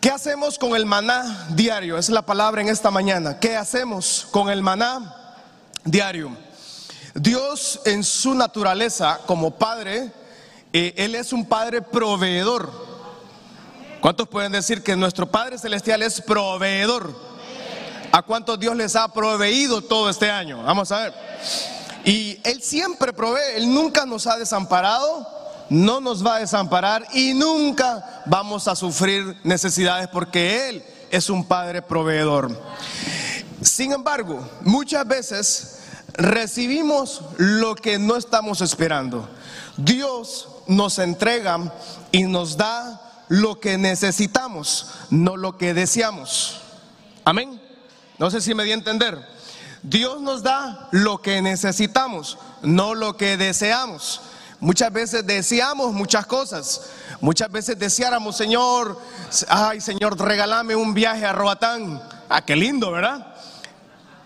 ¿Qué hacemos con el maná diario? Es la palabra en esta mañana. ¿Qué hacemos con el maná diario? Dios en su naturaleza como Padre, eh, Él es un Padre proveedor. ¿Cuántos pueden decir que nuestro Padre Celestial es proveedor? ¿A cuántos Dios les ha proveído todo este año? Vamos a ver. Y Él siempre provee, Él nunca nos ha desamparado, no nos va a desamparar y nunca vamos a sufrir necesidades porque Él es un Padre proveedor. Sin embargo, muchas veces recibimos lo que no estamos esperando. Dios nos entrega y nos da lo que necesitamos, no lo que deseamos. Amén. No sé si me di a entender. Dios nos da lo que necesitamos, no lo que deseamos. Muchas veces deseamos muchas cosas. Muchas veces deseáramos, Señor, ay Señor, regálame un viaje a Roatán. Ah, qué lindo, ¿verdad?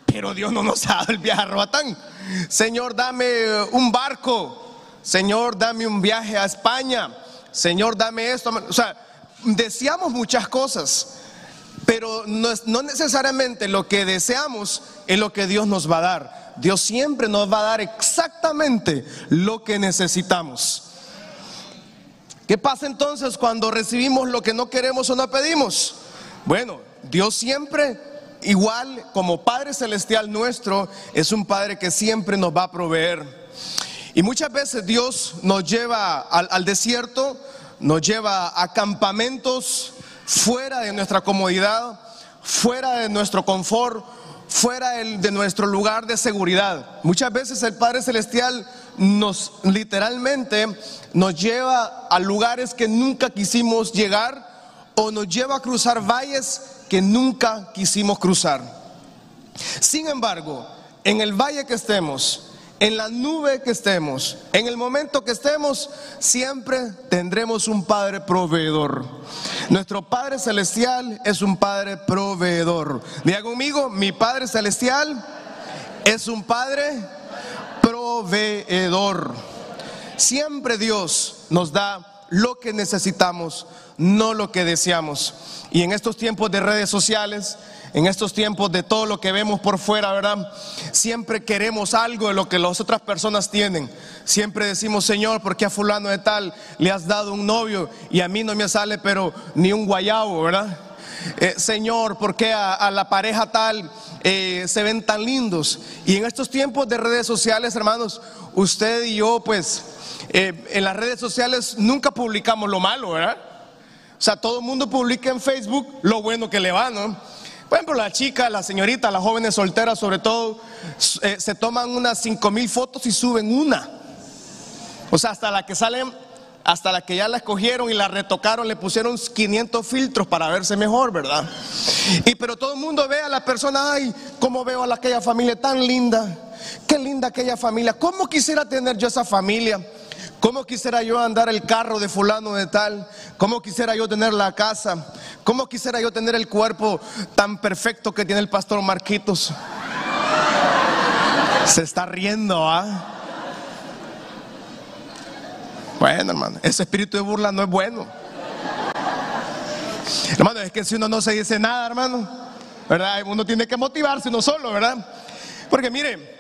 Pero Dios no nos ha dado el viaje a Roatán. Señor, dame un barco. Señor, dame un viaje a España. Señor, dame esto. O sea, deseamos muchas cosas, pero no, no necesariamente lo que deseamos es lo que Dios nos va a dar. Dios siempre nos va a dar exactamente lo que necesitamos. ¿Qué pasa entonces cuando recibimos lo que no queremos o no pedimos? Bueno, Dios siempre, igual como Padre Celestial nuestro, es un Padre que siempre nos va a proveer. Y muchas veces Dios nos lleva al, desierto, nos lleva a campamentos fuera de nuestra comodidad, fuera de nuestro confort, fuera de nuestro lugar de seguridad. Muchas veces el Padre Celestial nos literalmente nos lleva a lugares que nunca quisimos llegar o nos lleva a cruzar valles que nunca quisimos cruzar. Sin embargo, en el valle que estemos, en la nube que estemos, en el momento que estemos, siempre tendremos un Padre proveedor. Nuestro Padre Celestial es un Padre proveedor. Diga conmigo, mi Padre Celestial es un Padre proveedor. Siempre Dios nos da lo que necesitamos, no lo que deseamos. Y en estos tiempos de redes sociales, en estos tiempos de todo lo que vemos por fuera, ¿verdad? Siempre queremos algo de lo que las otras personas tienen. Siempre decimos, Señor, ¿por qué a fulano de tal le has dado un novio y a mí no me sale pero ni un guayabo, ¿verdad? Eh, Señor, ¿por qué a, la pareja tal eh, se ven tan lindos? Y en estos tiempos de redes sociales, hermanos, usted y yo, pues, eh, en las redes sociales nunca publicamos lo malo, ¿verdad? O sea, todo el mundo publica en Facebook lo bueno que le va, ¿no? Por ejemplo, la chica, la señorita, las jóvenes solteras sobre todo, eh, se toman unas cinco mil fotos y suben una. O sea, hasta la que salen, hasta la que ya la escogieron y la retocaron, le pusieron 500 filtros para verse mejor, ¿verdad? Y pero todo el mundo ve a la persona, ay, cómo veo a aquella familia tan linda, qué linda aquella familia, cómo quisiera tener yo esa familia. ¿Cómo quisiera yo andar el carro de fulano de tal? ¿Cómo quisiera yo tener la casa? ¿Cómo quisiera yo tener el cuerpo tan perfecto que tiene el pastor Marquitos? Se está riendo, ¿ah? Bueno, hermano, ese espíritu de burla no es bueno. Hermano, es que si uno no se dice nada, hermano, ¿verdad? Uno tiene que motivarse uno solo, ¿verdad? Porque mire,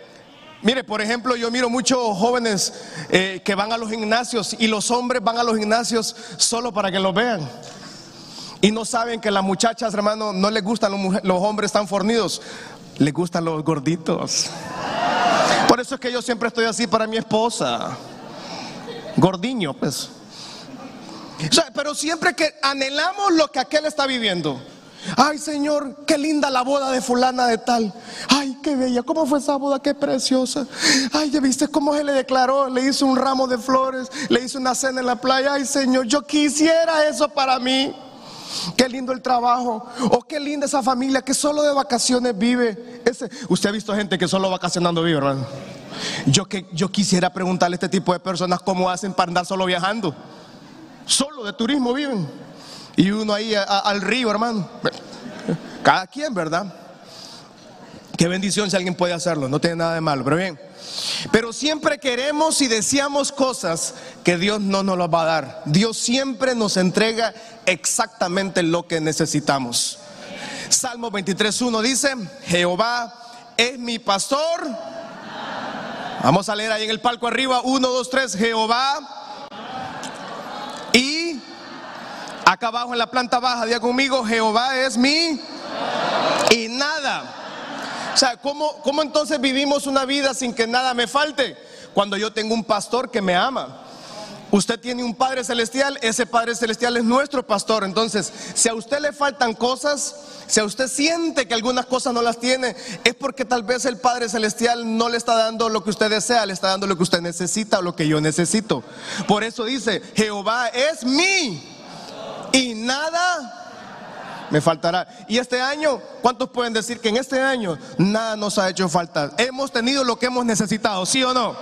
Mire, por ejemplo, yo miro muchos jóvenes eh, que van a los gimnasios y los hombres van a los gimnasios solo para que los vean. Y no saben que las muchachas, hermano, no les gustan los, hombres tan fornidos, les gustan los gorditos. Por eso es que yo siempre estoy así para mi esposa. Gordiño, pues. Pero siempre que anhelamos lo que aquel está viviendo. Ay, Señor, qué linda la boda de fulana de tal. Ay, qué bella. ¿Cómo fue esa boda? Qué preciosa. Ay, ya viste cómo se le declaró. Le hizo un ramo de flores. Le hizo una cena en la playa. Ay, Señor, yo quisiera eso para mí. Qué lindo el trabajo. O qué linda esa familia que solo de vacaciones vive. Ese, usted ha visto gente que solo vacacionando vive, hermano. Yo, que, yo quisiera preguntarle a este tipo de personas cómo hacen para andar solo viajando. Solo de turismo viven. Y uno ahí al río, hermano. Cada quien, ¿verdad? Qué bendición si alguien puede hacerlo, no tiene nada de malo. Pero bien, Pero siempre queremos y deseamos cosas que Dios no nos las va a dar. Dios siempre nos entrega exactamente lo que necesitamos. Salmo 23.1 dice, Jehová es mi pastor. Vamos a leer ahí en el palco arriba, 1, 2, 3, Jehová. Y acá abajo en la planta baja, diga conmigo, Jehová es mi... Y nada o sea, ¿cómo, ¿cómo entonces vivimos una vida sin que nada me falte? Cuando yo tengo un pastor que me ama. Usted tiene un Padre Celestial, ese Padre Celestial es nuestro pastor. Entonces, si a usted le faltan cosas, si a usted siente que algunas cosas no las tiene, es porque tal vez el Padre Celestial no le está dando lo que usted desea, le está dando lo que usted necesita o lo que yo necesito. Por eso dice, Jehová es mi y nada me faltará. Y este año, ¿cuántos pueden decir que en este año nada nos ha hecho falta? Hemos tenido lo que hemos necesitado, ¿sí o no?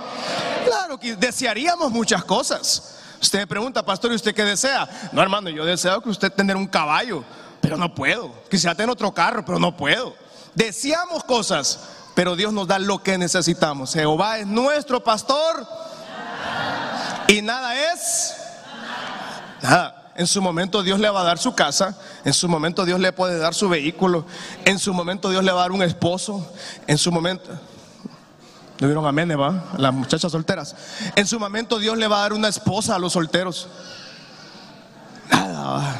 Claro que desearíamos muchas cosas. Usted me pregunta, pastor, ¿y usted qué desea? No, hermano, yo deseo que usted tener un caballo, pero no puedo. Quisiera tener otro carro, pero no puedo. Deseamos cosas, pero Dios nos da lo que necesitamos. Jehová es nuestro pastor y nada es nada. En su momento Dios le va a dar su casa, en su momento Dios le puede dar su vehículo, en su momento Dios le va a dar un esposo, en su momento... ¿Le amén, va? Las muchachas solteras. En su momento Dios le va a dar una esposa a los solteros. Nada.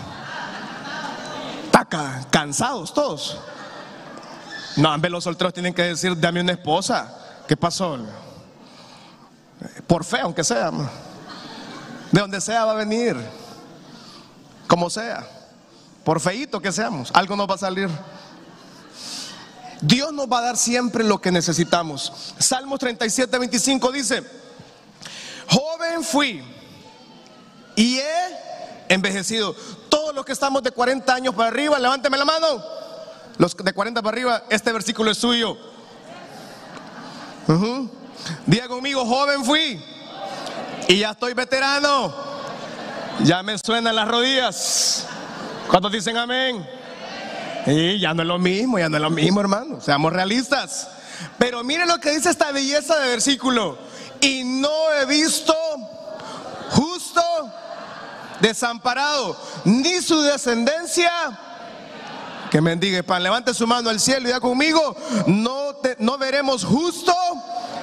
Taca, cansados todos. No, ambos los solteros tienen que decir, dame una esposa. ¿Qué pasó? Por fe, aunque sea. De donde sea va a venir como sea, por feito que seamos, algo nos va a salir. Dios nos va a dar siempre lo que necesitamos. Salmos 37, 25 dice, joven fui y he envejecido. Todos los que estamos de 40 años para arriba, levánteme la mano. Los de 40 para arriba, este versículo es suyo. Diga conmigo, joven fui y ya estoy veterano. Ya me suenan las rodillas. ¿Cuántos dicen amén? Y ya no es lo mismo, ya no es lo mismo, hermano. Seamos realistas. Pero miren lo que dice esta belleza de versículo. Y no he visto justo desamparado, ni su descendencia que mendigue pan. Levante su mano al cielo y ya conmigo, no, no veremos justo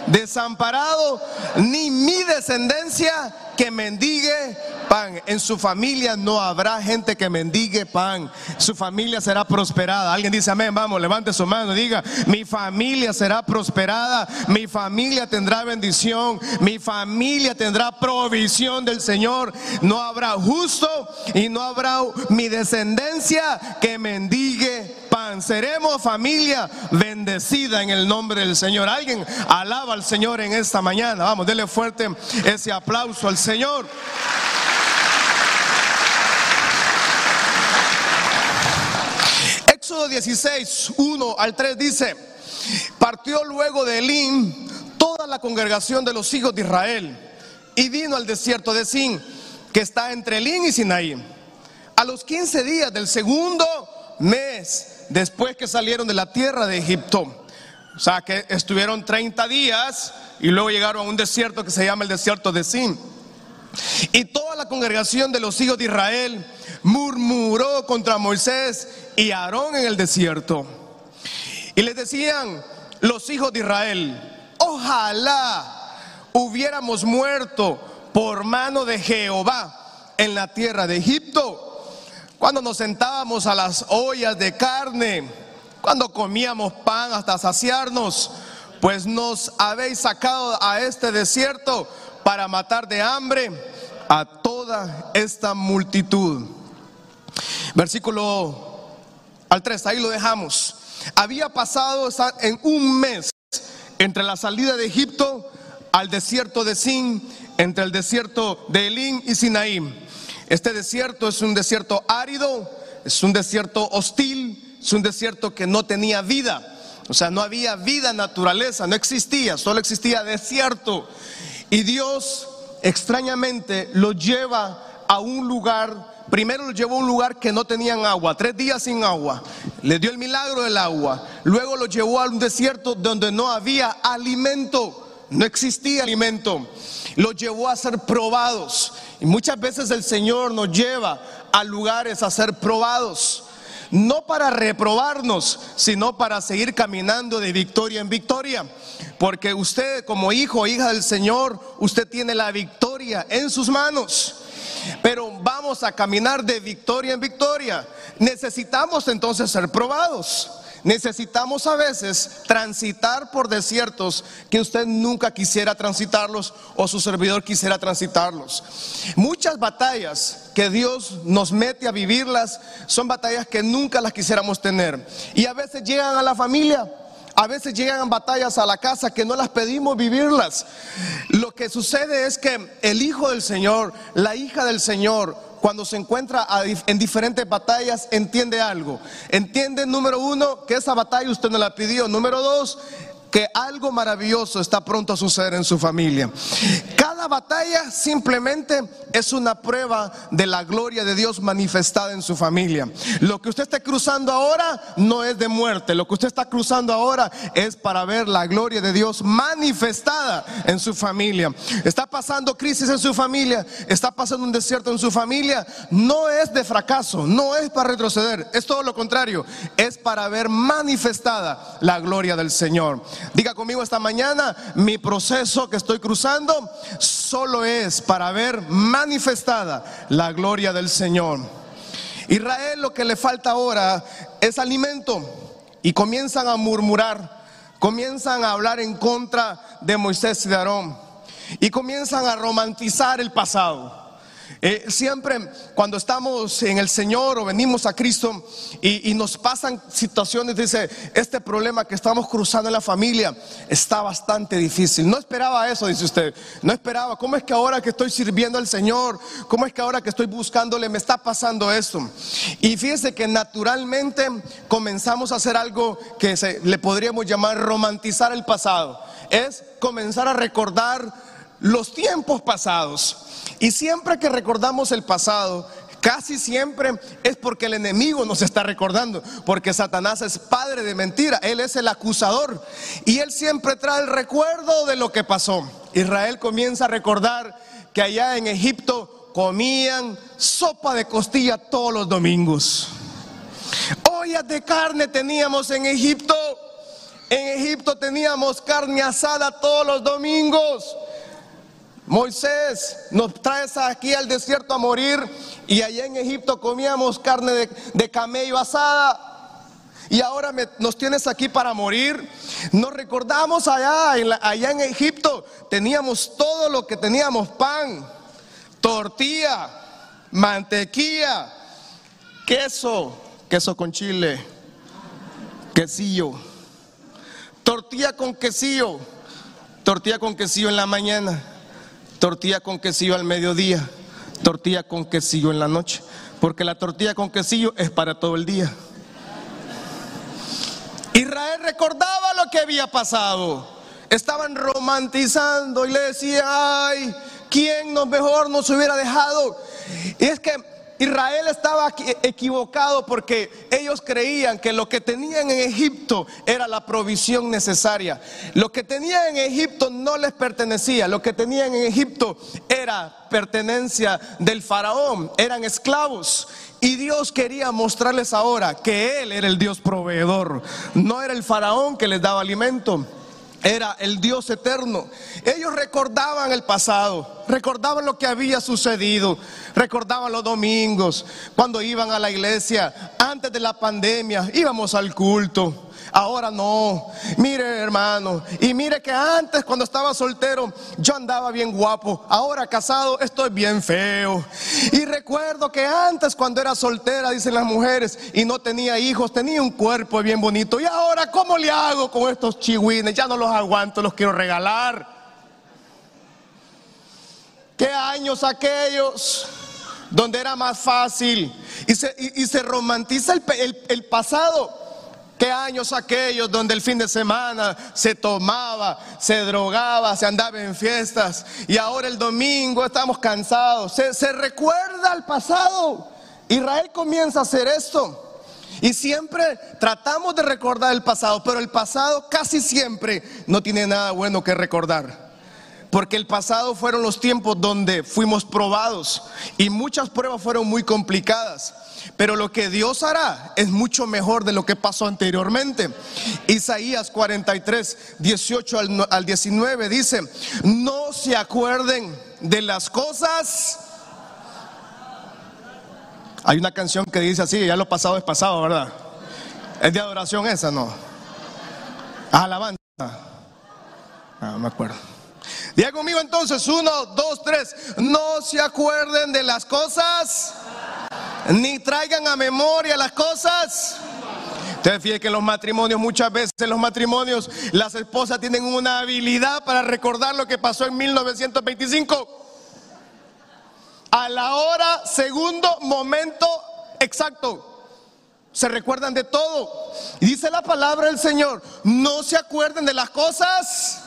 desamparado, ni mi descendencia que mendigue pan. En su familia no habrá gente que mendigue pan. Su familia será prosperada. Alguien dice amén. Vamos, levante su mano y diga, mi familia será prosperada. Mi familia tendrá bendición. Mi familia tendrá provisión del Señor. No habrá justo y no habrá mi descendencia que mendigue Seremos familia bendecida en el nombre del Señor. Alguien alaba al Señor en esta mañana. Vamos, dele fuerte ese aplauso al Señor. Éxodo 16, 1 al 3 dice, partió luego de Elín toda la congregación de los hijos de Israel y vino al desierto de Sin, que está entre Elín y Sinaí. A los 15 días del segundo mes, después que salieron de la tierra de Egipto, o sea que estuvieron 30 días y luego llegaron a un desierto que se llama el desierto de Sin. Y toda la congregación de los hijos de Israel murmuró contra Moisés y Aarón en el desierto. Y les decían los hijos de Israel, ojalá hubiéramos muerto por mano de Jehová en la tierra de Egipto, cuando nos sentábamos a las ollas de carne, cuando comíamos pan hasta saciarnos, pues nos habéis sacado a este desierto para matar de hambre a toda esta multitud. Versículo al 3, ahí lo dejamos. Había pasado en un mes entre la salida de Egipto al desierto de Sin, entre el desierto de Elín y Sinaí. Este desierto es un desierto árido, es un desierto hostil, es un desierto que no tenía vida. O sea, no había vida, naturaleza, no existía, solo existía desierto. Y Dios extrañamente lo lleva a un lugar, primero lo llevó a un lugar que no tenían agua, tres días sin agua, le dio el milagro del agua, luego lo llevó a un desierto donde no había alimento, no existía alimento. Los llevó a ser probados. Y muchas veces el Señor nos lleva a lugares a ser probados. No para reprobarnos, sino para seguir caminando de victoria en victoria. Porque usted como hijo o hija del Señor, usted tiene la victoria en sus manos. Pero vamos a caminar de victoria en victoria. Necesitamos entonces ser probados. Necesitamos a veces transitar por desiertos que usted nunca quisiera transitarlos o su servidor quisiera transitarlos. Muchas batallas que Dios nos mete a vivirlas son batallas que nunca las quisiéramos tener. Y a veces llegan a la familia. A veces llegan batallas a la casa que no las pedimos vivirlas. Lo que sucede es que el hijo del Señor, la hija del Señor, cuando se encuentra en diferentes batallas, entiende algo. Entiende, número uno, que esa batalla usted no la pidió. Número dos, que algo maravilloso está pronto a suceder en su familia. Cada batalla simplemente es una prueba de la gloria de Dios manifestada en su familia. Lo que usted esté cruzando ahora no es de muerte, lo que usted está cruzando ahora es para ver la gloria de Dios manifestada en su familia. Está pasando crisis en su familia, está pasando un desierto en su familia, no es de fracaso, no es para retroceder, es todo lo contrario, es para ver manifestada la gloria del Señor. Diga conmigo esta mañana, mi proceso que estoy cruzando solo es para ver manifestada la gloria del Señor. Israel lo que le falta ahora es alimento y comienzan a murmurar, comienzan a hablar en contra de Moisés y de Aarón y comienzan a romantizar el pasado. Eh, siempre cuando estamos en el Señor o venimos a Cristo y, nos pasan situaciones, dice, este problema que estamos cruzando en la familia está bastante difícil. No esperaba eso, dice usted. No esperaba. ¿Cómo es que ahora que estoy sirviendo al Señor, cómo es que ahora que estoy buscándole me está pasando esto? Y fíjese que naturalmente comenzamos a hacer algo que se, le podríamos llamar romantizar el pasado. Es comenzar a recordar los tiempos pasados. Y siempre que recordamos el pasado, casi siempre es porque el enemigo nos está recordando, porque Satanás es padre de mentira, él es el acusador y él siempre trae el recuerdo de lo que pasó. Israel comienza a recordar que allá en Egipto comían sopa de costilla todos los domingos. Ollas de carne teníamos en Egipto. En Egipto teníamos carne asada todos los domingos. Moisés, nos traes aquí al desierto a morir y allá en Egipto comíamos carne de, camello asada. Y ahora nos tienes aquí para morir. Nos recordamos allá en, allá en Egipto, teníamos todo lo que teníamos, pan, tortilla, mantequilla, queso, queso con chile, quesillo, tortilla con quesillo, tortilla con quesillo en la mañana tortilla con quesillo al mediodía, tortilla con quesillo en la noche, porque la tortilla con quesillo es para todo el día. Israel recordaba lo que había pasado. Estaban romantizando y le decían, ay, ¿quién nos mejor nos hubiera dejado? Y es que Israel estaba equivocado porque ellos creían que lo que tenían en Egipto era la provisión necesaria. Lo que tenían en Egipto no les pertenecía. Lo que tenían en Egipto era pertenencia del faraón. Eran esclavos. Y Dios quería mostrarles ahora que Él era el Dios proveedor. No era el faraón que les daba alimento era el Dios eterno. Ellos recordaban el pasado, recordaban lo que había sucedido, recordaban los domingos, cuando iban a la iglesia, antes de la pandemia, íbamos al culto. Ahora no. Mire, hermano. Y mire que antes, cuando estaba soltero, yo andaba bien guapo. Ahora casado, estoy bien feo. Y recuerdo que antes, cuando era soltera, dicen las mujeres, y no tenía hijos, tenía un cuerpo bien bonito. Y ahora, ¿cómo le hago con estos chihuines? Ya no los aguanto, los quiero regalar. ¿Qué años aquellos? donde era más fácil y se, romantiza el pasado. ¿Qué años aquellos donde el fin de semana se tomaba, se drogaba, se andaba en fiestas y ahora el domingo estamos cansados? Se, se recuerda al pasado. Israel comienza a hacer esto. Y siempre tratamos de recordar el pasado, pero el pasado casi siempre no tiene nada bueno que recordar. Porque el pasado fueron los tiempos donde fuimos probados y muchas pruebas fueron muy complicadas. Pero lo que Dios hará es mucho mejor de lo que pasó anteriormente. Isaías 43, 18 al 19 dice, no se acuerden de las cosas. Hay una canción que dice así, ya lo pasado es pasado, ¿verdad? Es de adoración esa, ¿no? Alabanza. No me acuerdo. Diga conmigo entonces, uno, dos, tres. No se acuerden de las cosas ni traigan a memoria las cosas. Ustedes fíjense que en los matrimonios, muchas veces en los matrimonios, las esposas tienen una habilidad para recordar lo que pasó en 1925. A la hora, segundo, momento exacto. Se recuerdan de todo. Dice la palabra del Señor, no se acuerden de las cosas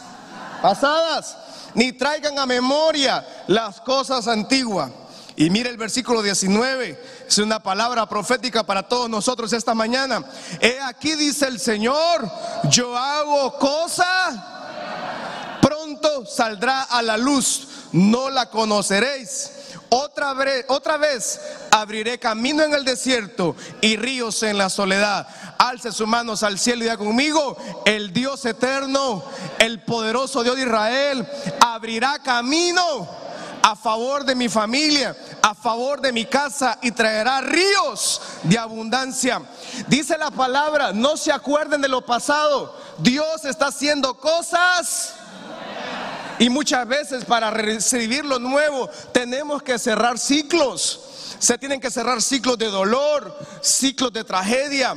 pasadas, ni traigan a memoria las cosas antiguas. Y mire el versículo 19, es una palabra profética para todos nosotros esta mañana. He aquí dice el Señor, yo hago cosa, pronto saldrá a la luz, no la conoceréis. Otra vez, otra vez abriré camino en el desierto y ríos en la soledad. Alce sus manos al cielo y diga conmigo, el Dios eterno, el poderoso Dios de Israel, abrirá camino a favor de mi familia, a favor de mi casa y traerá ríos de abundancia. Dice la palabra, no se acuerden de lo pasado. Dios está haciendo cosas. Y muchas veces para recibir lo nuevo tenemos que cerrar ciclos. Se tienen que cerrar ciclos de dolor, ciclos de tragedia,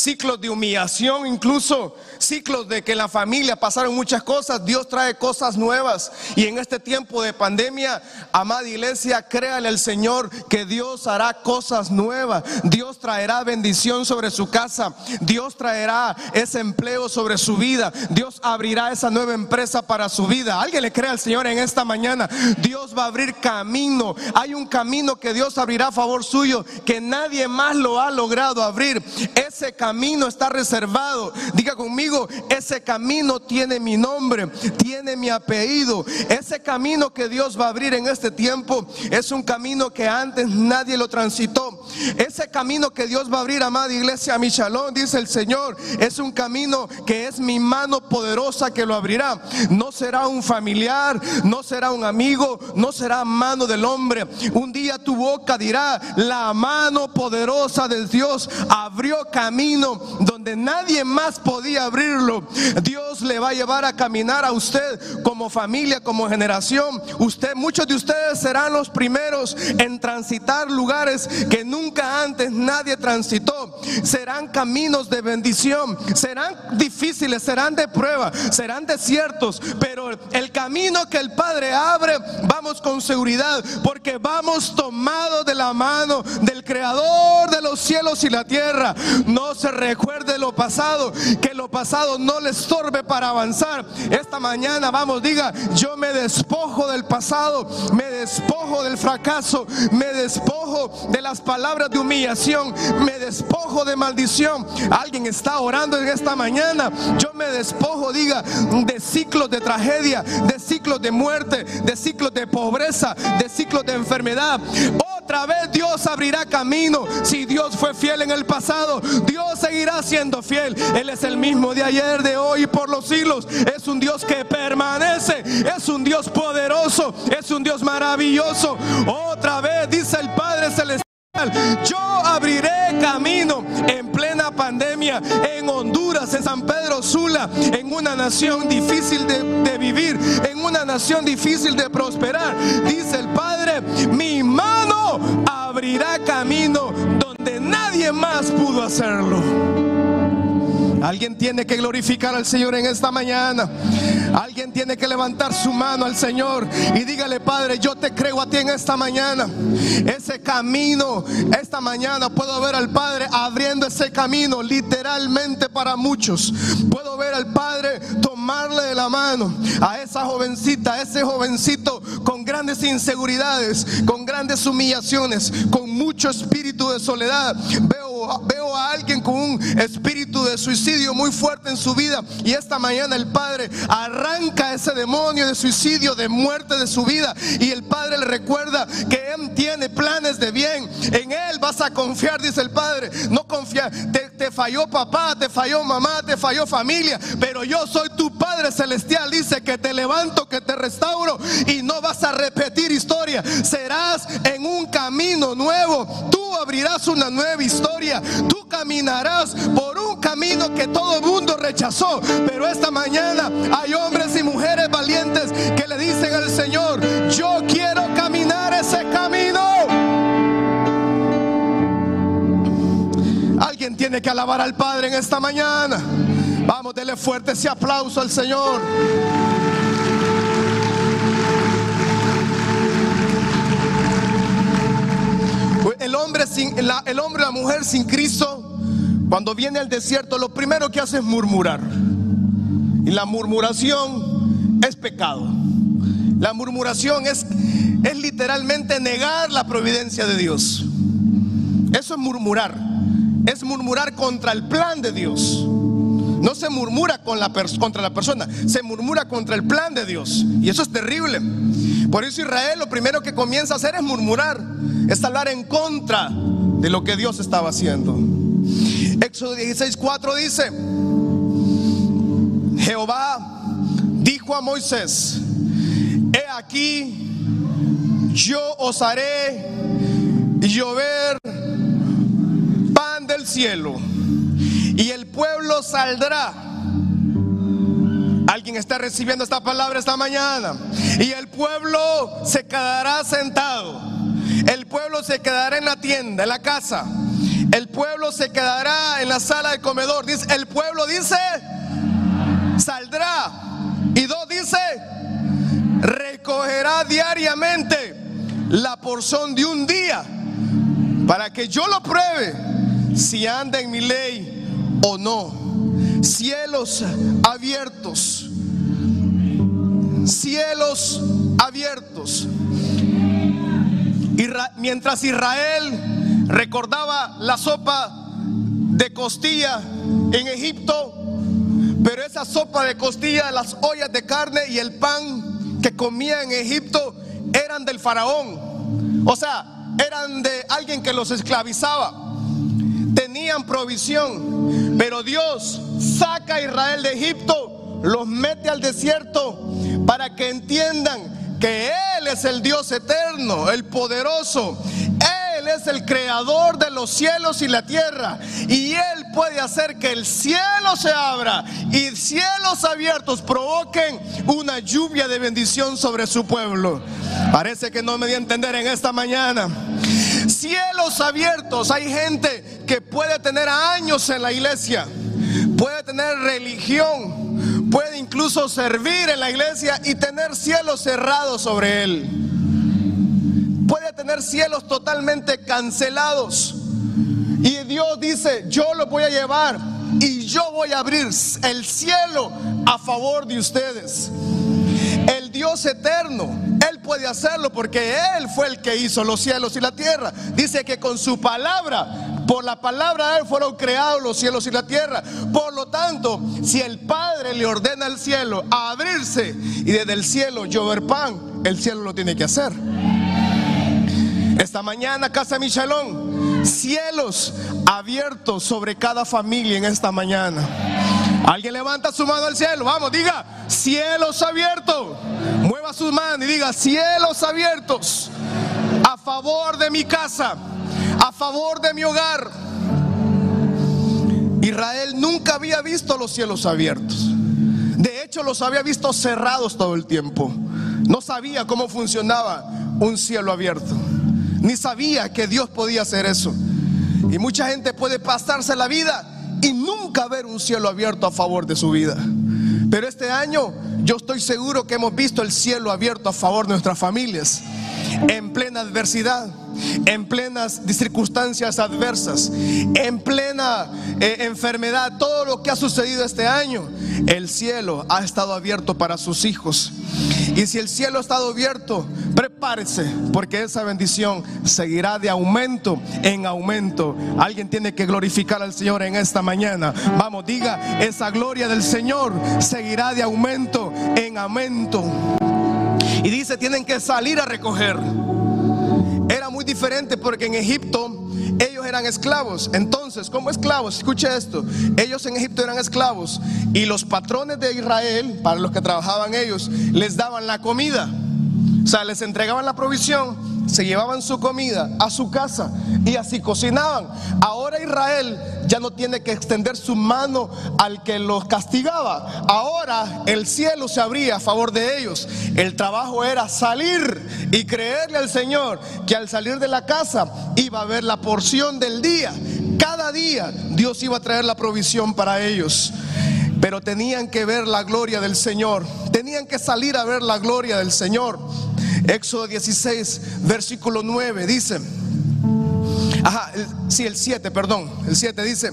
ciclos de humillación incluso, ciclos de que en la familia pasaron muchas cosas, Dios trae cosas nuevas. Y en este tiempo de pandemia, amada iglesia, créale al Señor que Dios hará cosas nuevas. Dios traerá bendición sobre su casa. Dios traerá ese empleo sobre su vida. Dios abrirá esa nueva empresa para su vida. Alguien le cree al Señor en esta mañana. Dios va a abrir camino. Hay un camino que Dios abrirá a favor suyo que nadie más lo ha logrado abrir. Ese camino está reservado. Diga conmigo ese camino tiene mi nombre, tiene mi apellido. Ese camino que Dios va a abrir en este tiempo es un camino que antes nadie lo transitó. Ese camino que Dios va a abrir, amada iglesia, mi shalom, dice el Señor, es un camino que es mi mano poderosa que lo abrirá. No será un familiar, no será un amigo, no será mano del hombre. Un día tu boca dirá, la mano poderosa de Dios abrió camino donde nadie más podía abrir Dios le va a llevar a caminar a usted como familia, como generación. Usted, muchos de ustedes serán los primeros en transitar lugares que nunca antes nadie transitó. Serán caminos de bendición, serán difíciles, serán de prueba, serán desiertos, pero el camino que el Padre abre, vamos con seguridad, porque vamos tomados de la mano del Creador de los cielos y la tierra. Se recuerde lo pasado, que lo pasado no le estorbe para avanzar. Esta mañana, vamos, diga, yo me despojo del pasado, me despojo del fracaso, me despojo de las palabras de humillación, me despojo de maldición. Alguien está orando en esta mañana. Yo me despojo, diga, de ciclos de tragedia, de ciclos de muerte, de ciclos de pobreza, de ciclos de enfermedad. Otra Dios abrirá camino. Si Dios fue fiel en el pasado, Dios seguirá siendo fiel. Él es el mismo de ayer, de hoy y por los siglos. Es un Dios que permanece. Es un Dios poderoso. Es un Dios maravilloso. Otra vez dice el Padre Celestial. Yo abriré camino en plena pandemia en Honduras, en San Pedro Sula, en una nación difícil de, de, vivir, en una nación difícil de prosperar. Dice el Padre, mi mano abrirá camino donde nadie más pudo hacerlo. Alguien tiene que glorificar al Señor en esta mañana. Alguien tiene que levantar su mano al Señor y dígale, Padre, yo te creo a ti en esta mañana. Ese camino, esta mañana puedo ver al Padre abriendo ese camino literalmente para muchos. Puedo ver al Padre tomarle de la mano a esa jovencita, a ese jovencito con grandes inseguridades, con grandes humillaciones, con mucho espíritu de soledad. Veo, veo a alguien con un espíritu de suicidio muy fuerte en su vida y esta mañana el Padre arranca ese demonio de suicidio, de muerte de su vida y el Padre le recuerda que Él tiene planes de bien. En Él vas a confiar, dice el Padre. No confiar. Te, te falló papá, te falló mamá, te falló familia, pero yo soy tu Padre celestial. Dice que te levanto, que te restauro y no vas a repetir historia. Serás en un camino nuevo. Tú abrirás una nueva historia. Tú caminarás por un camino que todo el mundo rechazó. Pero esta mañana hay hombres y mujeres valientes que le dicen al Señor, yo quiero caminar ese camino. Alguien tiene que alabar al Padre en esta mañana. Vamos, dele fuerte ese aplauso al Señor. El hombre, sin, la, el hombre, la mujer sin Cristo, cuando viene al desierto, lo primero que hace es murmurar. Y la murmuración es pecado. La murmuración es, es literalmente negar la providencia de Dios. Eso es murmurar. Es murmurar contra el plan de Dios. No se murmura con contra la persona, se murmura contra el plan de Dios. Y eso es terrible. Por eso Israel lo primero que comienza a hacer es murmurar, es hablar en contra de lo que Dios estaba haciendo. Éxodo 16:4 dice, Jehová dijo a Moisés, he aquí, yo os haré llover pan del cielo y el pueblo saldrá. Alguien está recibiendo esta palabra esta mañana. Y el pueblo se quedará sentado. El pueblo se quedará en la tienda, en la casa. El pueblo se quedará en la sala de comedor. Dice, el pueblo dice, saldrá. Y dos dice, recogerá diariamente la porción de un día para que yo lo pruebe si anda en mi ley o no. Cielos abiertos. Cielos abiertos. Mientras Israel recordaba la sopa de costilla en Egipto, pero esa sopa de costilla, las ollas de carne y el pan que comía en Egipto eran del faraón. O sea, eran de alguien que los esclavizaba tenían provisión, pero Dios saca a Israel de Egipto, los mete al desierto para que entiendan que Él es el Dios eterno, el poderoso. Él es el creador de los cielos y la tierra. Y Él puede hacer que el cielo se abra y cielos abiertos provoquen una lluvia de bendición sobre su pueblo. Parece que no me di a entender en esta mañana. Cielos abiertos. Hay gente que puede tener años en la iglesia, puede tener religión, puede incluso servir en la iglesia y tener cielos cerrados sobre él. Puede tener cielos totalmente cancelados. Y Dios dice, yo lo voy a llevar y yo voy a abrir el cielo a favor de ustedes. Dios eterno, Él puede hacerlo porque Él fue el que hizo los cielos y la tierra. Dice que con su palabra, por la palabra de Él fueron creados los cielos y la tierra. Por lo tanto, si el Padre le ordena al cielo a abrirse y desde el cielo llover pan, el cielo lo tiene que hacer. Esta mañana, Casa Michelón, cielos abiertos sobre cada familia en esta mañana. Alguien levanta su mano al cielo. Vamos, diga, cielos abiertos. Mueva sus manos y diga, cielos abiertos. A favor de mi casa. A favor de mi hogar. Israel nunca había visto los cielos abiertos. De hecho, los había visto cerrados todo el tiempo. No sabía cómo funcionaba un cielo abierto. Ni sabía que Dios podía hacer eso. Y mucha gente puede pasarse la vida y nunca ver un cielo abierto a favor de su vida. Pero este año yo estoy seguro que hemos visto el cielo abierto a favor de nuestras familias en plena adversidad. En plenas circunstancias adversas, en plena eh, enfermedad, todo lo que ha sucedido este año, el cielo ha estado abierto para sus hijos. Y si el cielo ha estado abierto, prepárese, porque esa bendición seguirá de aumento en aumento. Alguien tiene que glorificar al Señor en esta mañana. Vamos, diga, esa gloria del Señor seguirá de aumento en aumento. Y dice, tienen que salir a recoger. Diferente porque en Egipto ellos eran esclavos. Entonces, como esclavos, escuche esto, ellos en Egipto eran esclavos y los patrones de Israel, para los que trabajaban ellos, les daban la comida. O sea, les entregaban la provisión se llevaban su comida a su casa y así cocinaban. Ahora Israel ya no tiene que extender su mano al que los castigaba. Ahora el cielo se abría a favor de ellos. El trabajo era salir y creerle al Señor que al salir de la casa iba a haber la porción del día. Cada día Dios iba a traer la provisión para ellos. Pero tenían que ver la gloria del Señor. Tenían que salir a ver la gloria del Señor. Éxodo 16, versículo 9 dice, ajá, sí, el 7, perdón, el 7 dice,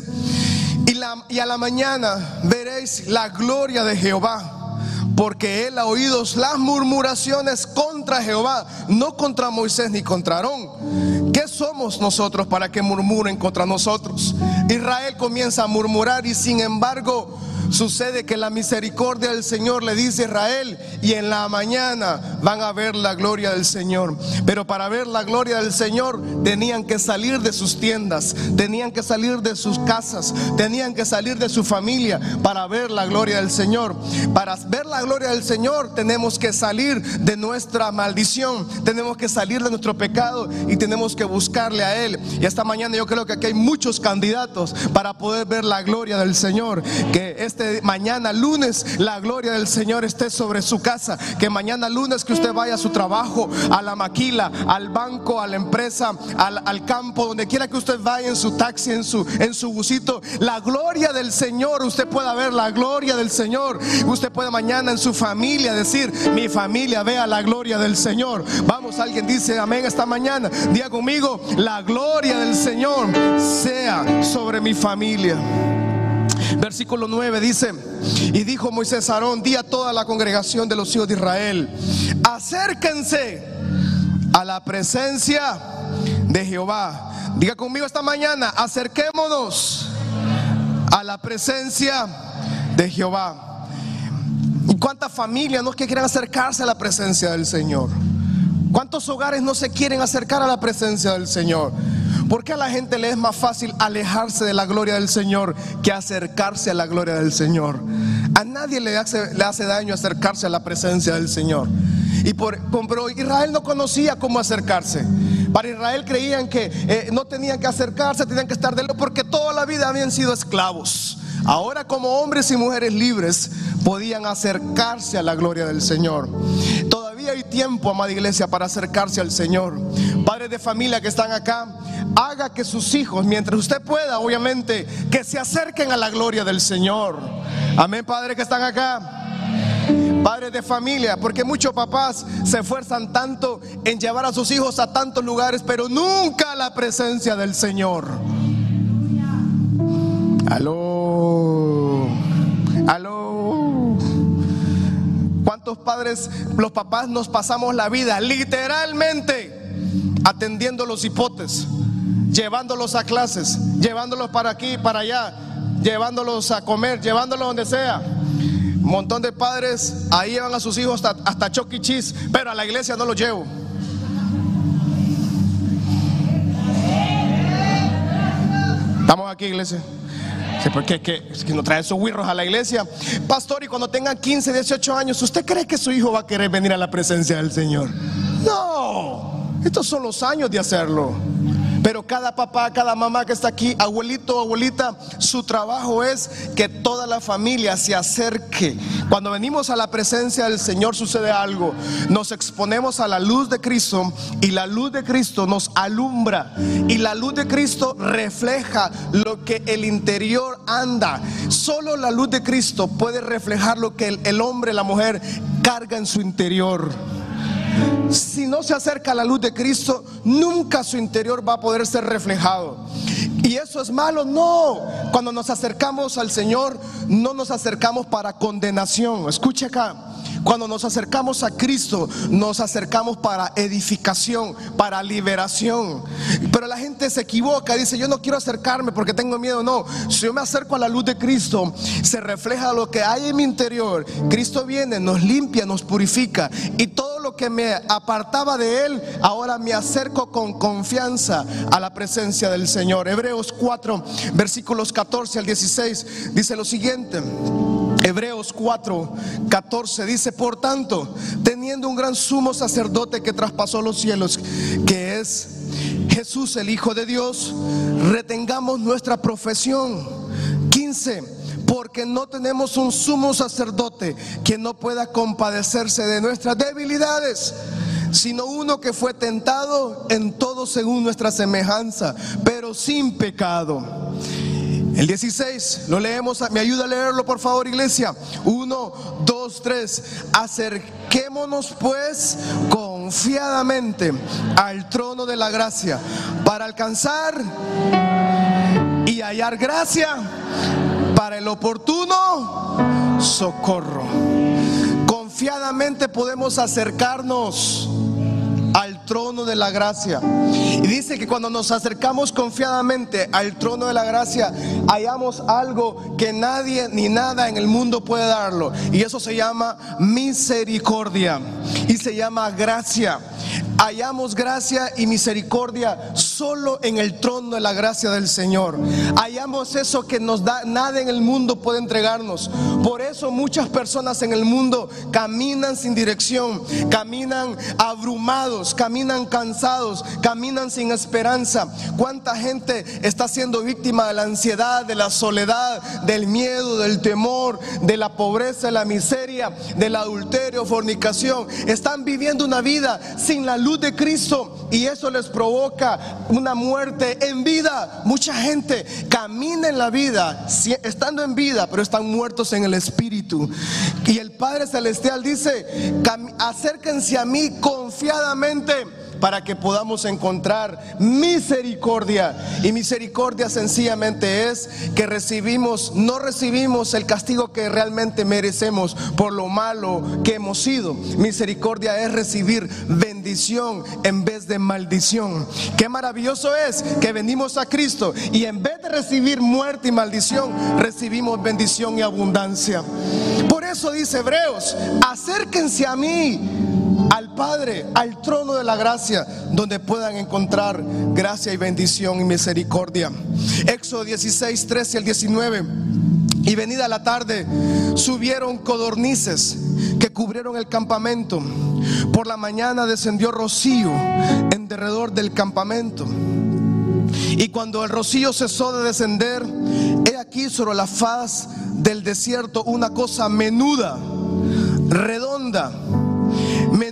y, y a la mañana veréis la gloria de Jehová, porque él ha oído las murmuraciones contra Jehová, no contra Moisés ni contra Aarón. ¿Qué somos nosotros para que murmuren contra nosotros? Israel comienza a murmurar y sin embargo Sucede que la misericordia del Señor le dice a Israel y en la mañana van a ver la gloria del Señor. Pero para ver la gloria del Señor tenían que salir de sus tiendas, tenían que salir de sus casas, tenían que salir de su familia para ver la gloria del Señor. Para ver la gloria del Señor tenemos que salir de nuestra maldición, tenemos que salir de nuestro pecado y tenemos que buscarle a Él. Y esta mañana yo creo que aquí hay muchos candidatos para poder ver la gloria del Señor. Que este mañana lunes la gloria del Señor esté sobre su casa. Que mañana lunes que usted vaya a su trabajo, a la maquila, al banco, a la empresa, al, campo, donde quiera que usted vaya en su taxi, en su, en su busito. La gloria del Señor, usted pueda ver la gloria del Señor. Usted puede mañana en su familia decir, mi familia vea la gloria del Señor. Vamos, alguien dice amén esta mañana. Diga conmigo, la gloria del Señor sea sobre mi familia. Versículo 9 dice, y dijo Moisés Aarón, di a toda la congregación de los hijos de Israel, acérquense a la presencia de Jehová. Diga conmigo esta mañana, acerquémonos a la presencia de Jehová. ¿Y cuántas familias no quieren acercarse a la presencia del Señor? ¿Cuántos hogares no se quieren acercar a la presencia del Señor? ¿Por qué a la gente le es más fácil alejarse de la gloria del Señor que acercarse a la gloria del Señor? A nadie le hace, daño acercarse a la presencia del Señor. Y por, pero Israel no conocía cómo acercarse. Para Israel creían que eh, no tenían que acercarse, tenían que estar de lo porque toda la vida habían sido esclavos. Ahora como hombres y mujeres libres podían acercarse a la gloria del Señor hay tiempo, amada iglesia, para acercarse al Señor. Padres de familia que están acá, haga que sus hijos, mientras usted pueda, obviamente, que se acerquen a la gloria del Señor. Amén, padres que están acá. Padres de familia, porque muchos papás se esfuerzan tanto en llevar a sus hijos a tantos lugares, pero nunca a la presencia del Señor. Aló, aló. ¿Cuántos padres, los papás nos pasamos la vida literalmente atendiendo los hipotes, llevándolos a clases, llevándolos para aquí, para allá, llevándolos a comer, llevándolos donde sea? Un montón de padres ahí llevan a sus hijos hasta, hasta Cheese, pero a la iglesia no los llevo. Estamos aquí, iglesia porque es que, que no trae esos huirros a la iglesia. Pastor, y cuando tengan 15, 18 años, ¿usted cree que su hijo va a querer venir a la presencia del Señor? No, estos son los años de hacerlo. Pero cada papá, cada mamá que está aquí, abuelito abuelita, su trabajo es que toda la familia se acerque. Cuando venimos a la presencia del Señor sucede algo. Nos exponemos a la luz de Cristo y la luz de Cristo nos alumbra. Y la luz de Cristo refleja lo que el interior anda. Solo la luz de Cristo puede reflejar lo que el, el hombre, la mujer carga en su interior. Si no se acerca a la luz de Cristo, nunca su interior va a poder ser reflejado. ¿Y eso es malo? No. Cuando nos acercamos al Señor, no nos acercamos para condenación. Escuche acá. Cuando nos acercamos a Cristo, nos acercamos para edificación, para liberación. Pero la gente se equivoca, dice, yo no quiero acercarme porque tengo miedo. No, si yo me acerco a la luz de Cristo, se refleja lo que hay en mi interior. Cristo viene, nos limpia, nos purifica. Y todo lo que me apartaba de Él, ahora me acerco con confianza a la presencia del Señor. Hebreos 4, versículos 14 al 16, dice lo siguiente. Hebreos 4, 14 dice, por tanto, teniendo un gran sumo sacerdote que traspasó los cielos, que es Jesús el Hijo de Dios, retengamos nuestra profesión. 15, porque no tenemos un sumo sacerdote que no pueda compadecerse de nuestras debilidades sino uno que fue tentado en todo según nuestra semejanza, pero sin pecado. El 16, lo leemos, me ayuda a leerlo por favor iglesia. 1, 2, 3. Acerquémonos pues confiadamente al trono de la gracia para alcanzar y hallar gracia para el oportuno socorro. Confiadamente podemos acercarnos al trono de la gracia. Y dice que cuando nos acercamos confiadamente al trono de la gracia, hallamos algo que nadie ni nada en el mundo puede darlo. Y eso se llama misericordia. Y se llama gracia. Hallamos gracia y misericordia solo en el trono de la gracia del Señor. Hallamos eso que nos da nada en el mundo puede entregarnos. Por eso muchas personas en el mundo caminan sin dirección, caminan abrumados, caminan cansados, caminan sin esperanza. ¿Cuánta gente está siendo víctima de la ansiedad, de la soledad, del miedo, del temor, de la pobreza, de la miseria, del adulterio, fornicación? Están viviendo una vida sin la luz de Cristo y eso les provoca una muerte en vida. Mucha gente camina en la vida estando en vida, pero están muertos en el espíritu. Y el Padre Celestial dice, acérquense a mí confiadamente para que podamos encontrar misericordia. Y misericordia sencillamente es que recibimos, no recibimos el castigo que realmente merecemos por lo malo que hemos sido. Misericordia es recibir bendición en vez de maldición. Qué maravilloso es que venimos a Cristo y en vez de recibir muerte y maldición, recibimos bendición y abundancia. Por eso dice Hebreos, acérquense a mí Padre, al trono de la gracia, donde puedan encontrar gracia y bendición y misericordia. Éxodo 16, 13 al 19. Y venida la tarde, subieron codornices que cubrieron el campamento. Por la mañana descendió rocío en derredor del campamento. Y cuando el rocío cesó de descender, he aquí sobre la faz del desierto una cosa menuda, redonda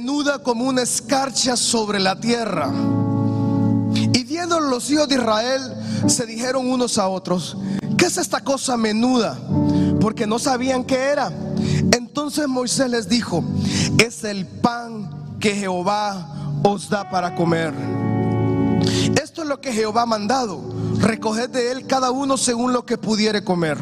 menuda como una escarcha sobre la tierra. Y viendo los hijos de Israel, se dijeron unos a otros, ¿qué es esta cosa menuda? Porque no sabían qué era. Entonces Moisés les dijo, es el pan que Jehová os da para comer. Esto es lo que Jehová ha mandado. Recoged de él cada uno según lo que pudiere comer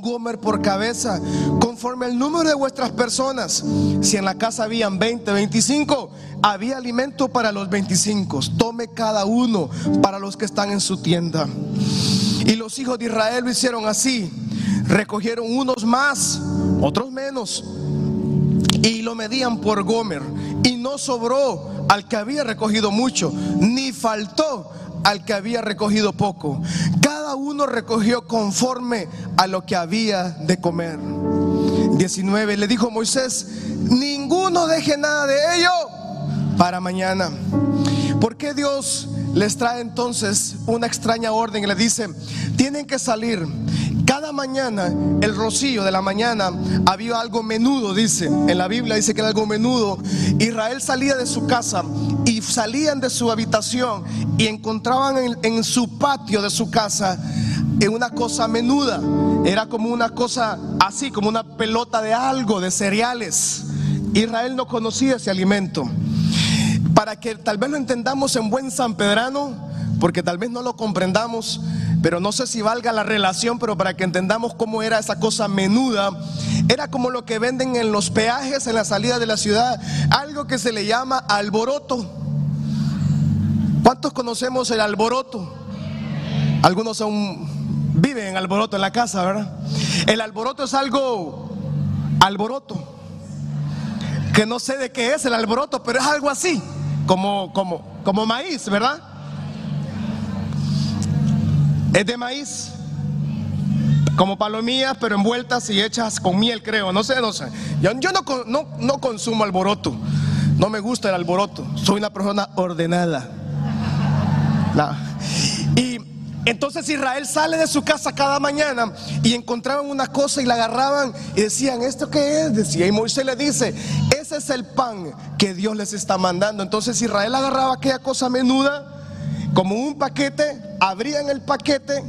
gomer por cabeza, conforme el número de vuestras personas. Si en la casa habían 20, 25, había alimento para los 25. Tome cada uno para los que están en su tienda. Y los hijos de Israel lo hicieron así. Recogieron unos más, otros menos. Y lo medían por Gomer. Y no sobró al que había recogido mucho, ni faltó al que había recogido poco. Cada uno recogió conforme a lo que había de comer. 19. Le dijo Moisés, ninguno deje nada de ello para mañana. ¿Por qué Dios les trae entonces una extraña orden y le dice, tienen que salir cada mañana, el rocío de la mañana, había algo menudo, dice. En la Biblia dice que era algo menudo. Israel salía de su casa y salían de su habitación y encontraban en, su patio de su casa una cosa menuda. Era como una cosa así, como una pelota de algo, de cereales. Israel no conocía ese alimento. para que tal vez lo entendamos en buen sanpedrano, porque tal vez no lo comprendamos, pero no sé si valga la relación, pero para que entendamos cómo era esa cosa menuda, era como lo que venden en los peajes en la salida de la ciudad, algo que se le llama alboroto. ¿Cuántos conocemos el alboroto? Algunos son viven en alboroto en la casa, ¿verdad? El alboroto es algo alboroto. Que no sé de qué es el alboroto, pero es algo así, como como como maíz, ¿verdad? Es de maíz. Como palomillas, pero envueltas y hechas con miel, creo. No sé, no sé. Yo, no, no, no consumo alboroto. No me gusta el alboroto. Soy una persona ordenada. Y entonces Israel sale de su casa cada mañana y encontraban una cosa y la agarraban y decían, ¿esto qué es? Decía, y Moisés le dice, ese es el pan que Dios les está mandando. Entonces Israel agarraba aquella cosa menuda como un paquete, abrían el paquete,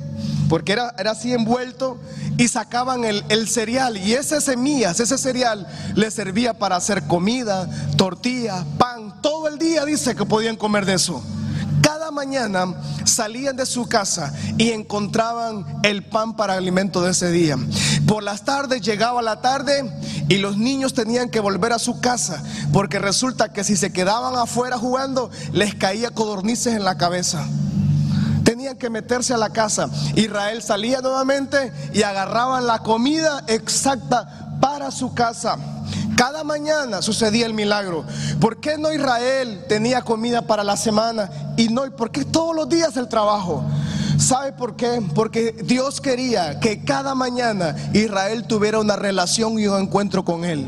porque era, era así envuelto, y sacaban el, el, cereal. Y ese semillas, ese cereal, les servía para hacer comida, tortilla, pan. Todo el día dice que podían comer de eso. Cada mañana salían de su casa y encontraban el pan para alimento de ese día. Por las tardes llegaba la tarde y los niños tenían que volver a su casa porque resulta que si se quedaban afuera jugando les caía codornices en la cabeza tenían que meterse a la casa. Israel salía nuevamente y agarraban la comida exacta para su casa. Cada mañana sucedía el milagro. ¿Por qué no Israel tenía comida para la semana y no? ¿Por qué todos los días el trabajo? ¿Sabe por qué? Porque Dios quería que cada mañana Israel tuviera una relación y un encuentro con Él.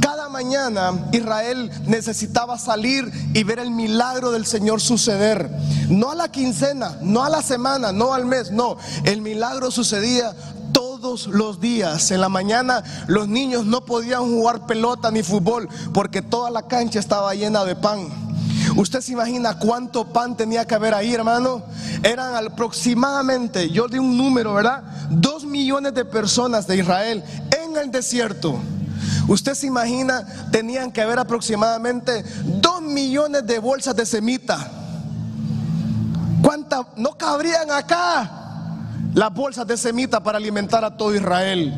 Cada mañana Israel necesitaba salir y ver el milagro del Señor suceder. No a la quincena, no a la semana, no al mes, no. El milagro sucedía todos los días. En la mañana los niños no podían jugar pelota ni fútbol porque toda la cancha estaba llena de pan. Usted se imagina cuánto pan tenía que haber ahí, hermano. Eran aproximadamente, yo di un número, ¿verdad? Dos millones de personas de Israel en el desierto. Usted se imagina, tenían que haber aproximadamente dos millones de bolsas de semita. ¿Cuántas no cabrían acá? Las bolsas de semita para alimentar a todo Israel.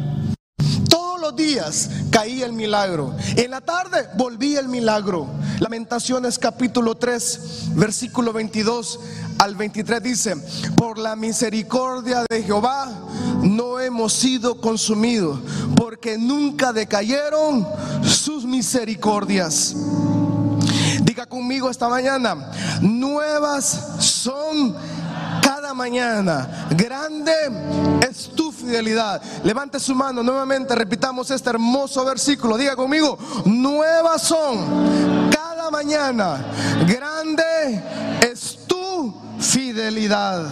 Todos los días caía el milagro. En la tarde volvía el milagro. Lamentaciones capítulo 3, versículo 22 al 23 dice, por la misericordia de Jehová no hemos sido consumidos, porque nunca decayeron sus misericordias. Diga conmigo esta mañana, nuevas son cada mañana. Grande es tu fidelidad. Levante su mano nuevamente, repitamos este hermoso versículo. Diga conmigo, nuevas son cada mañana. Grande es tu fidelidad.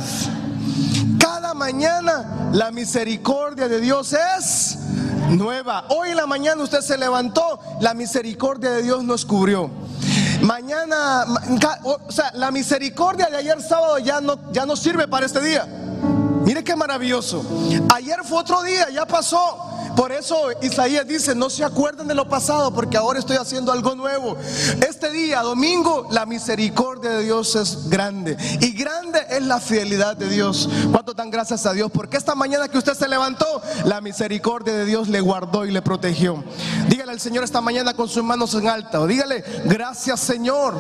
Cada mañana la misericordia de Dios es nueva. Hoy en la mañana usted se levantó, la misericordia de Dios nos cubrió. Mañana, o sea, la misericordia de ayer sábado ya no, ya no sirve para este día. Mire qué maravilloso. Ayer fue otro día, ya pasó. Por eso Isaías dice, no se acuerden de lo pasado porque ahora estoy haciendo algo nuevo. Este día, domingo, la misericordia de Dios es grande. Y grande es la fidelidad de Dios. ¿Cuánto dan gracias a Dios? Porque esta mañana que usted se levantó, la misericordia de Dios le guardó y le protegió. Dígale al Señor esta mañana con sus manos en alta. Dígale, gracias Señor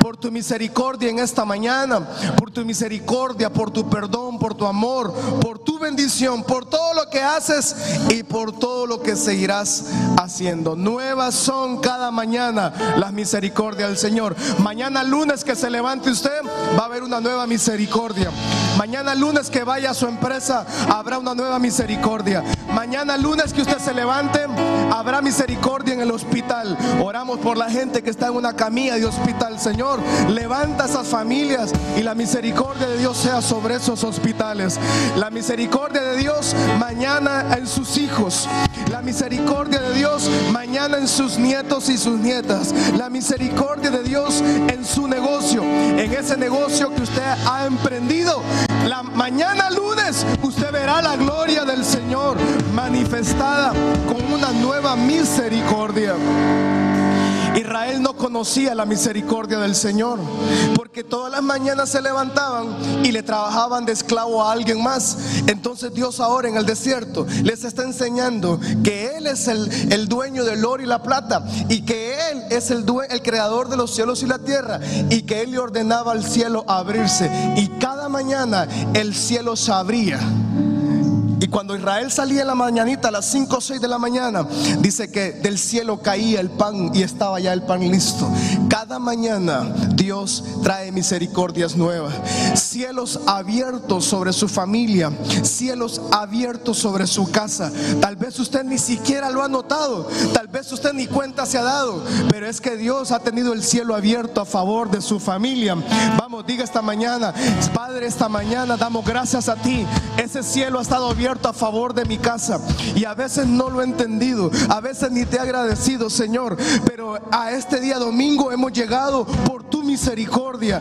por tu misericordia en esta mañana. Por tu misericordia, por tu perdón, por tu amor, por tu bendición, por todo lo que haces y por todo lo que seguirás haciendo. Nuevas son cada mañana las misericordias del Señor. Mañana lunes que se levante usted, va a haber una nueva misericordia. Mañana lunes que vaya a su empresa, habrá una nueva misericordia. Mañana lunes que usted se levante, habrá misericordia en el hospital. Oramos por la gente que está en una camilla de hospital. Señor, levanta esas familias y la misericordia de Dios sea sobre esos hospitales. La misericordia de Dios mañana en sus hijos. La misericordia de Dios mañana en sus nietos y sus nietas. La misericordia de Dios en su negocio, en ese negocio que usted ha emprendido la mañana lunes usted verá la gloria del Señor manifestada con una nueva misericordia. Israel conocía la misericordia del Señor, porque todas las mañanas se levantaban y le trabajaban de esclavo a alguien más. Entonces Dios ahora en el desierto les está enseñando que Él es el, el dueño del oro y la plata y que Él es el, el creador de los cielos y la tierra y que Él le ordenaba al cielo abrirse y cada mañana el cielo se abría. Y cuando Israel salía en la mañanita a las 5 o 6 de la mañana, dice que del cielo caía el pan y estaba ya el pan listo. Cada mañana Dios trae misericordias nuevas. Cielos abiertos sobre su familia, cielos abiertos sobre su casa. Tal vez usted ni siquiera lo ha notado, tal vez usted ni cuenta se ha dado, pero es que Dios ha tenido el cielo abierto a favor de su familia. Vamos, diga esta mañana, Padre, esta mañana damos gracias a ti. Ese cielo ha estado abierto a favor de mi casa. Y a veces no lo he entendido, a veces ni te he agradecido, Señor. Pero a este día domingo hemos llegado por tu misericordia.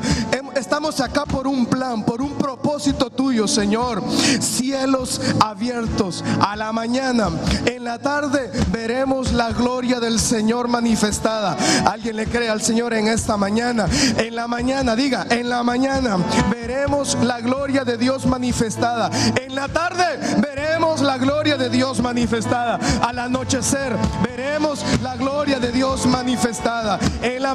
Estamos acá por un plan, por un propósito tuyo, Señor. Cielos abiertos a la mañana. En la tarde veremos la gloria del Señor manifestada. Alguien le cree al Señor en esta mañana. En la mañana, diga, en la mañana veremos la gloria de Dios manifestada. En la tarde veremos la gloria de Dios manifestada. Al anochecer veremos la gloria de Dios manifestada. En la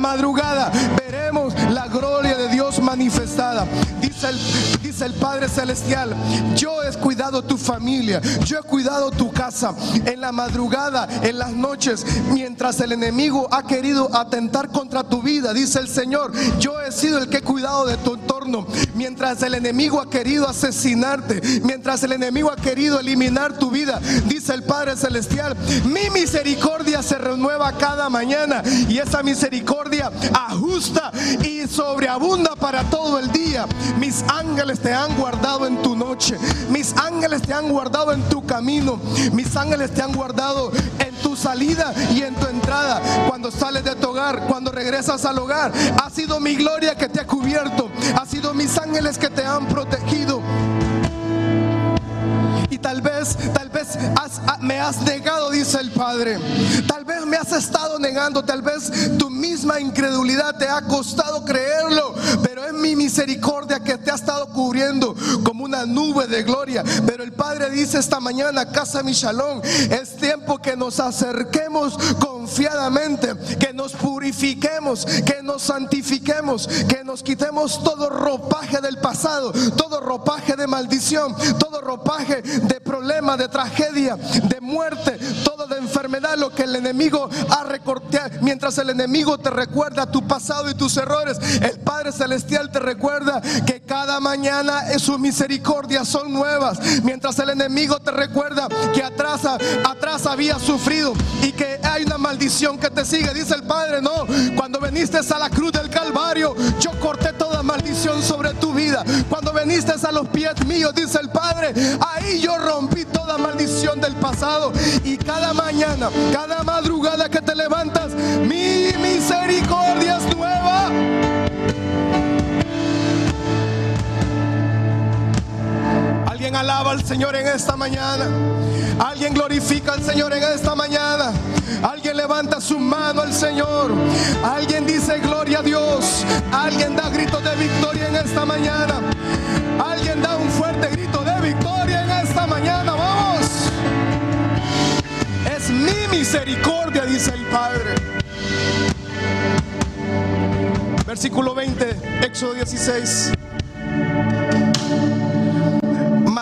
veremos la gloria de Dios manifestada. Dice el, dice el Padre Celestial, yo he cuidado tu familia, yo he cuidado tu casa. En la madrugada, en las noches, mientras el enemigo ha querido atentar contra tu vida, dice el Señor, yo he sido el que he cuidado de tu entorno. Mientras el enemigo ha querido asesinarte, mientras el enemigo ha querido eliminar tu vida. Dice el Padre Celestial, mi misericordia se renueva cada mañana y esa misericordia ajusta y sobreabunda para todo el día. Mis ángeles te han guardado en tu noche, mis ángeles te han guardado en tu camino, mis ángeles te han guardado en tu salida y en tu entrada. Cuando sales de tu hogar, cuando regresas al hogar, ha sido mi gloria que te ha cubierto, ha sido mis ángeles que te han protegido tal vez, tal vez ah, me has negado, dice el Padre. Tal vez me has estado negando, tal vez tu misma incredulidad te ha costado creerlo, es mi misericordia que te ha estado cubriendo como una nube de gloria. Pero el Padre dice esta mañana, casa mi shalom, es tiempo que nos acerquemos confiadamente, que nos purifiquemos, que nos santifiquemos, que nos quitemos todo ropaje del pasado, todo ropaje de maldición, todo ropaje de problema, de tragedia, de muerte, todo de enfermedad, lo que el enemigo ha recortado. Mientras el enemigo te recuerda tu pasado y tus errores, el Padre Celestial te recuerda que cada mañana sus misericordias son nuevas. Mientras el enemigo te recuerda que atrás, había sufrido y que hay una maldición que te sigue. Dice el Padre, no, cuando viniste a la cruz del Calvario, yo corté toda maldición sobre tu vida. Cuando viniste a los pies míos, dice el Padre, ahí yo rompí toda maldición del pasado. Y cada mañana, cada madrugada que te levantas, mi misericordia es nueva. Alguien alaba al Señor en esta mañana. Alguien glorifica al Señor en esta mañana. Alguien levanta su mano al Señor. Alguien dice gloria a Dios. Alguien da gritos de victoria en esta mañana. Alguien da un fuerte grito de victoria en esta mañana. Vamos. Es mi misericordia, dice el Padre. Versículo 20, Éxodo 16.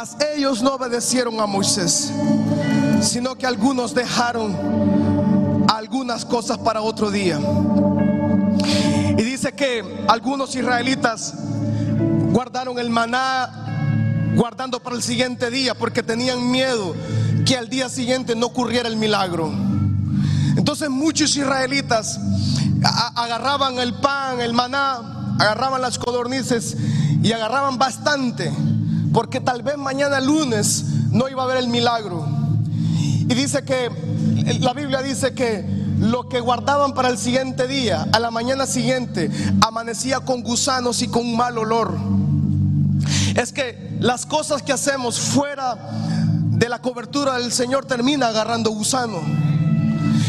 Mas ellos no obedecieron a Moisés, sino que algunos dejaron algunas cosas para otro día. Y dice que algunos israelitas guardaron el maná guardando para el siguiente día porque tenían miedo que al día siguiente no ocurriera el milagro. Entonces muchos israelitas agarraban el pan, el maná, agarraban las codornices y agarraban bastante porque tal vez mañana lunes no iba a haber el milagro. Y dice que la Biblia dice que lo que guardaban para el siguiente día, a la mañana siguiente, amanecía con gusanos y con un mal olor. Es que las cosas que hacemos fuera de la cobertura del Señor termina agarrando gusano.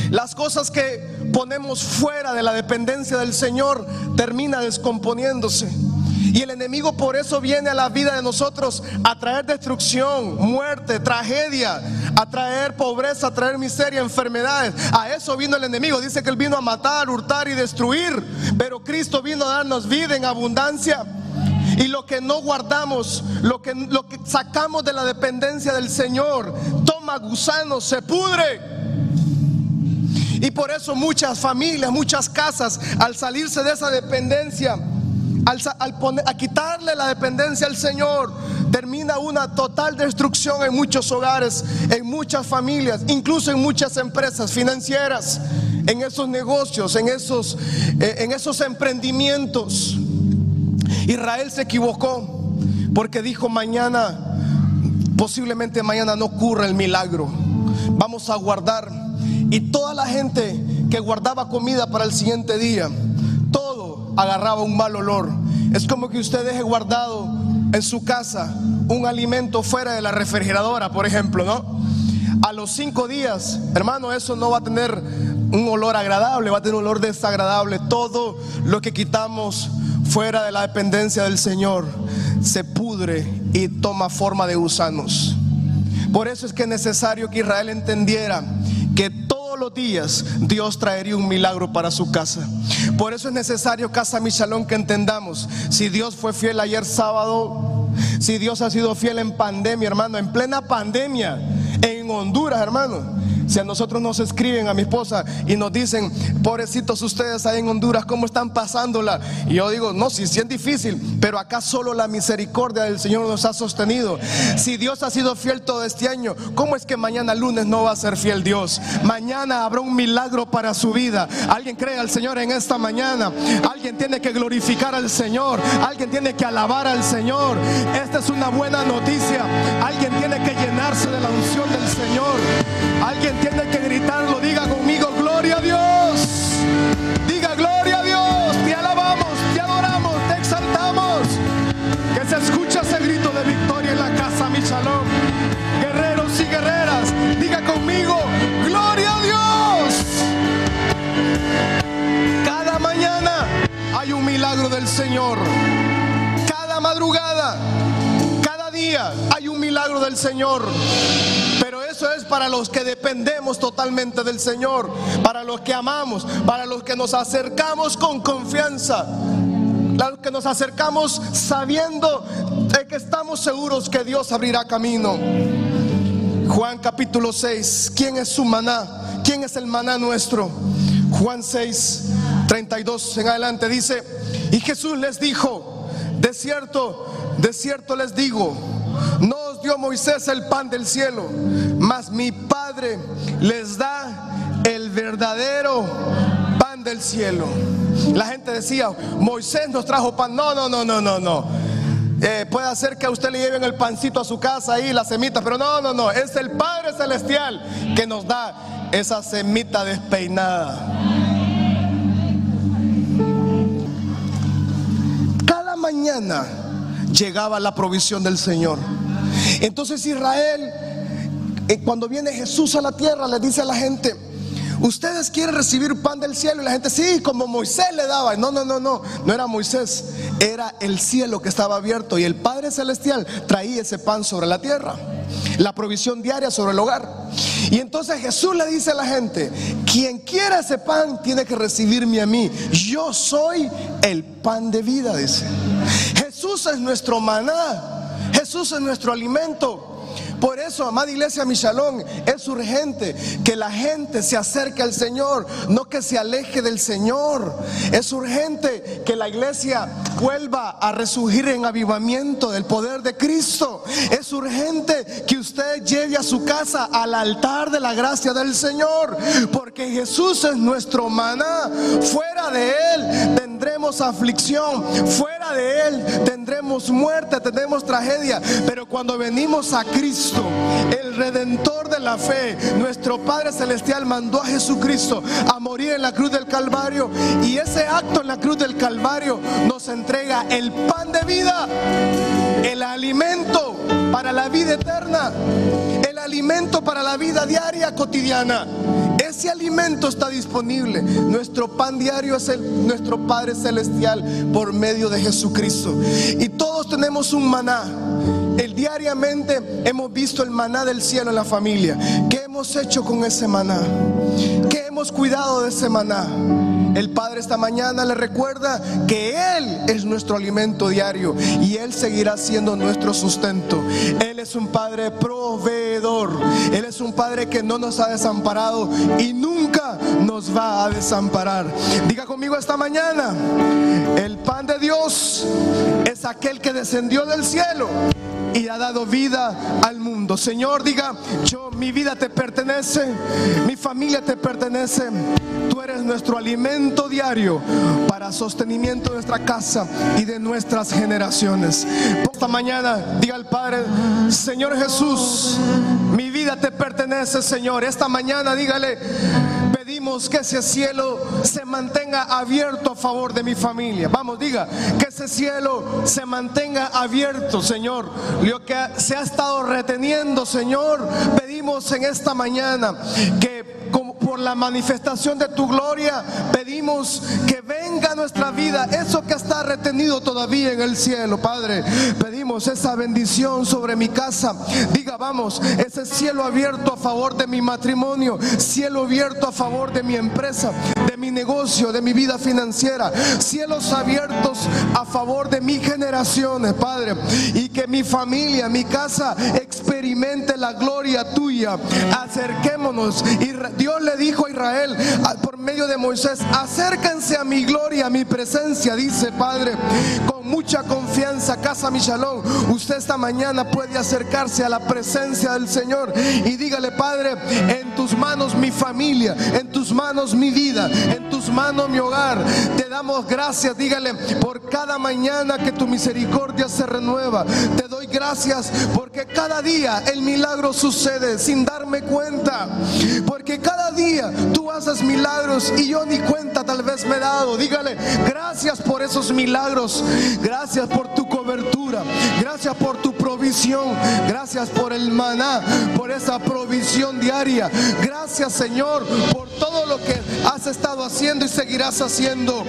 Las cosas que ponemos fuera de la dependencia del Señor termina descomponiéndose. Y el enemigo por eso viene a la vida de nosotros a traer destrucción, muerte, tragedia, a traer pobreza, a traer miseria, enfermedades. A eso vino el enemigo. Dice que él vino a matar, hurtar y destruir. Pero Cristo vino a darnos vida en abundancia. Y lo que no guardamos, lo que, sacamos de la dependencia del Señor, toma gusanos, se pudre. Y por eso muchas familias, muchas casas, al salirse de esa dependencia, al, a quitarle la dependencia al Señor, termina una total destrucción en muchos hogares, en muchas familias, incluso en muchas empresas financieras, en esos negocios, en esos, eh, en esos emprendimientos. Israel se equivocó porque dijo mañana, posiblemente mañana no ocurra el milagro. Vamos a guardar. Y toda la gente que guardaba comida para el siguiente día, todo agarraba un mal olor. Es como que usted deje guardado en su casa un alimento fuera de la refrigeradora, por ejemplo, ¿no? A los cinco días, hermano, eso no va a tener un olor agradable, va a tener un olor desagradable. Todo lo que quitamos fuera de la dependencia del Señor se pudre y toma forma de gusanos. Por eso es que es necesario que Israel entendiera que todos los días Dios traería un milagro para su casa. Por eso es necesario, Casa Michalón, que entendamos, si Dios fue fiel ayer sábado, si Dios ha sido fiel en pandemia, hermano, en plena pandemia, en Honduras, hermano si a nosotros nos escriben a mi esposa y nos dicen, pobrecitos ustedes ahí en Honduras, ¿cómo están pasándola? Y yo digo, no, si sí, es difícil, pero acá solo la misericordia del Señor nos ha sostenido. Si Dios ha sido fiel todo este año, ¿cómo es que mañana lunes no va a ser fiel Dios? Mañana habrá un milagro para su vida. Alguien cree al Señor en esta mañana. Alguien tiene que glorificar al Señor. Alguien tiene que alabar al Señor. Esta es una buena noticia. Alguien tiene que llenarse de la unción del Señor. Alguien tiene que gritarlo, diga conmigo, gloria a Dios. Diga, gloria a Dios. Te alabamos, te adoramos, te exaltamos. Que se escucha ese grito de victoria en la casa, mi shalom. Guerreros y guerreras, diga conmigo, gloria a Dios. Cada mañana hay un milagro del Señor. Cada madrugada, cada día hay un milagro del Señor. Pero eso es para los que dependemos totalmente del Señor, para los que amamos, para los que nos acercamos con confianza, los que nos acercamos sabiendo de que estamos seguros que Dios abrirá camino. Juan capítulo 6, ¿quién es su maná? ¿Quién es el maná nuestro? Juan 6, 32 en adelante dice, y Jesús les dijo, de cierto, de cierto les digo, no dio Moisés el pan del cielo, mas mi Padre les da el verdadero pan del cielo. La gente decía, Moisés nos trajo pan. No, no, no, no, no, no. Eh, puede hacer que a usted le lleven el pancito a su casa ahí, la semita, pero no, no, no. Es el Padre Celestial que nos da esa semita despeinada. Cada mañana llegaba la provisión del Señor. Entonces Israel, eh, cuando viene Jesús a la tierra, le dice a la gente, ustedes quieren recibir pan del cielo y la gente, sí, como Moisés le daba. No, no, no, no, no era Moisés, era el cielo que estaba abierto y el Padre Celestial traía ese pan sobre la tierra, la provisión diaria sobre el hogar. Y entonces Jesús le dice a la gente, quien quiera ese pan tiene que recibirme a mí. Yo soy el pan de vida, dice. Jesús es nuestro maná. Jesús es nuestro alimento. Por eso, amada iglesia Michalón, es urgente que la gente se acerque al Señor, no que se aleje del Señor. Es urgente que la iglesia vuelva a resurgir en avivamiento del poder de Cristo. Es urgente que usted lleve a su casa al altar de la gracia del Señor, porque Jesús es nuestro maná. Fuera de Él tendremos aflicción, fuera de Él tendremos muerte, tendremos tragedia, pero cuando venimos a Cristo, el redentor de la fe, nuestro Padre Celestial mandó a Jesucristo a morir en la cruz del Calvario. Y ese acto en la cruz del Calvario nos entrega el pan de vida, el alimento para la vida eterna, alimento para la vida diaria cotidiana. Ese alimento está disponible. Nuestro pan diario es el, nuestro Padre Celestial por medio de Jesucristo. Y todos tenemos un maná. El diariamente hemos visto el maná del cielo en la familia. ¿Qué hemos hecho con ese maná? ¿Qué hemos cuidado de ese maná? El Padre esta mañana le recuerda que Él es nuestro alimento diario y Él seguirá siendo nuestro sustento. Él es un Padre proveedor. Él es un Padre que no nos ha desamparado y nunca nos va a desamparar. Diga conmigo esta mañana, el pan de Dios es aquel que descendió del cielo y ha dado vida al mundo. Señor, diga, yo mi vida te pertenece, mi familia te pertenece. Tú eres nuestro alimento diario para sostenimiento de nuestra casa y de nuestras generaciones. Esta mañana diga al Padre, Señor Jesús, mi vida te pertenece, Señor. Esta mañana dígale, pedimos que ese cielo se mantenga abierto a favor de mi familia. Vamos, diga, que ese cielo se mantenga abierto, Señor. Lo que se ha estado reteniendo, Señor, pedimos en esta mañana que por la manifestación de tu gloria, pedimos que venga nuestra vida eso que está retenido todavía en el cielo, Padre. Pedimos esa bendición sobre mi casa. Diga, vamos, ese cielo abierto a favor de mi matrimonio, cielo abierto a favor de mi empresa, de mi negocio, de mi vida financiera, cielos abiertos a favor de mis generaciones, Padre, y que mi familia, mi casa experimente la gloria tuya. Acerquémonos y Dios le dijo Israel por medio de Moisés, acérquense a mi gloria, a mi presencia, dice Padre, con mucha confianza, casa Michalón, usted esta mañana puede acercarse a la presencia del Señor y dígale, Padre, en tus manos mi familia, en tus manos mi vida, en tus manos mi hogar. Te damos gracias, dígale, por cada mañana que tu misericordia se renueva. Te doy gracias porque cada día el milagro sucede sin darme cuenta. Porque cada día tú haces milagros y yo ni cuenta tal vez me he dado. Dígale, gracias por esos milagros. Gracias por tu cobertura. Gracias por tu provisión. Gracias por el maná, por esa provisión diaria. Gracias Señor por todo lo que has estado haciendo y seguirás haciendo.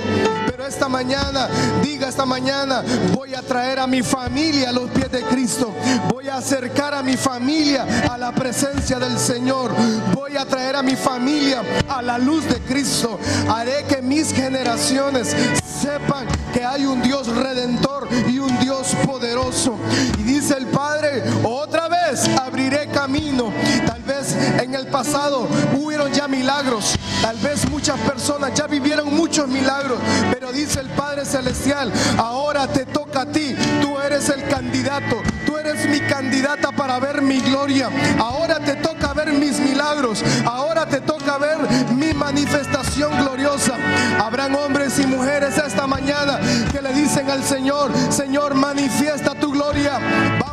Pero esta mañana, diga esta mañana, voy a traer a mi familia a los pies de Cristo. Voy a acercar a mi familia a la presencia del Señor. Voy a traer a mi familia a la luz de Cristo. Haré que mis generaciones sepan que hay un Dios redentor y un Dios poderoso. Y dice el Padre, otra vez abriré camino. Tal vez en el pasado hubieron ya milagros. Tal vez muchas personas ya vivieron muchos milagros. Pero dice el Padre Celestial, ahora te toca a ti. Tú eres el candidato. Tú eres mi candidata para ver mi gloria. Ahora te toca ver mis milagros. Ahora te toca ver mi manifestación gloriosa. Habrán hombres y mujeres esta mañana que le dicen al Señor, Señor, manifiesta tu gloria.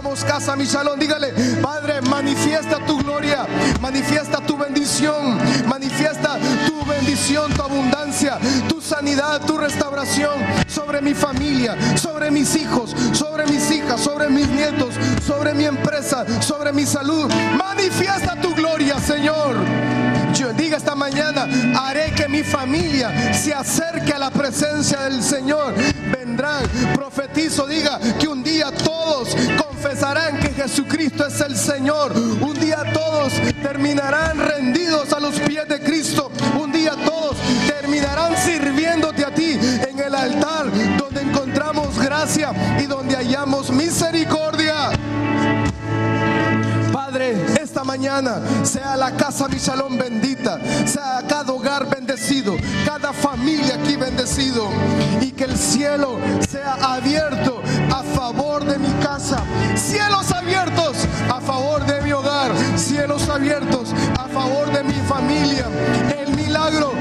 Vamos, casa mi salón, dígale, Padre, manifiesta tu gloria, manifiesta tu bendición, manifiesta tu bendición, tu abundancia, tu sanidad, tu restauración sobre mi familia, sobre mis hijos, sobre mis hijas, sobre mis nietos, sobre mi empresa, sobre mi salud. Manifiesta tu gloria, Señor. Yo diga esta mañana, haré que mi familia se acerque a la presencia del Señor. Vendrán, profetizo, diga que un día todos que Jesucristo es el Señor. Un día todos terminarán rendidos a los pies de Cristo. Un día todos terminarán sirviéndote a ti en el altar donde encontramos gracia y donde hallamos misericordia. Padre, esta mañana. Sea la casa mi salón bendita, sea cada hogar bendecido, cada familia aquí bendecido. Y que el cielo sea abierto a favor de mi casa, cielos abiertos a favor de mi hogar, cielos abiertos a favor de mi familia. El milagro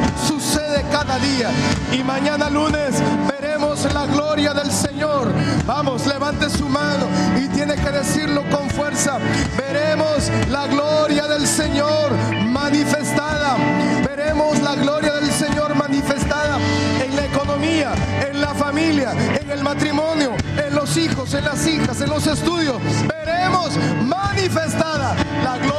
cada día y mañana lunes veremos la gloria del Señor. Vamos, levante su mano y tiene que decirlo con fuerza. Veremos la gloria del Señor manifestada. Veremos la gloria del Señor manifestada en la economía, en la familia, en el matrimonio, en los hijos, en las hijas, en los estudios. Veremos manifestada la gloria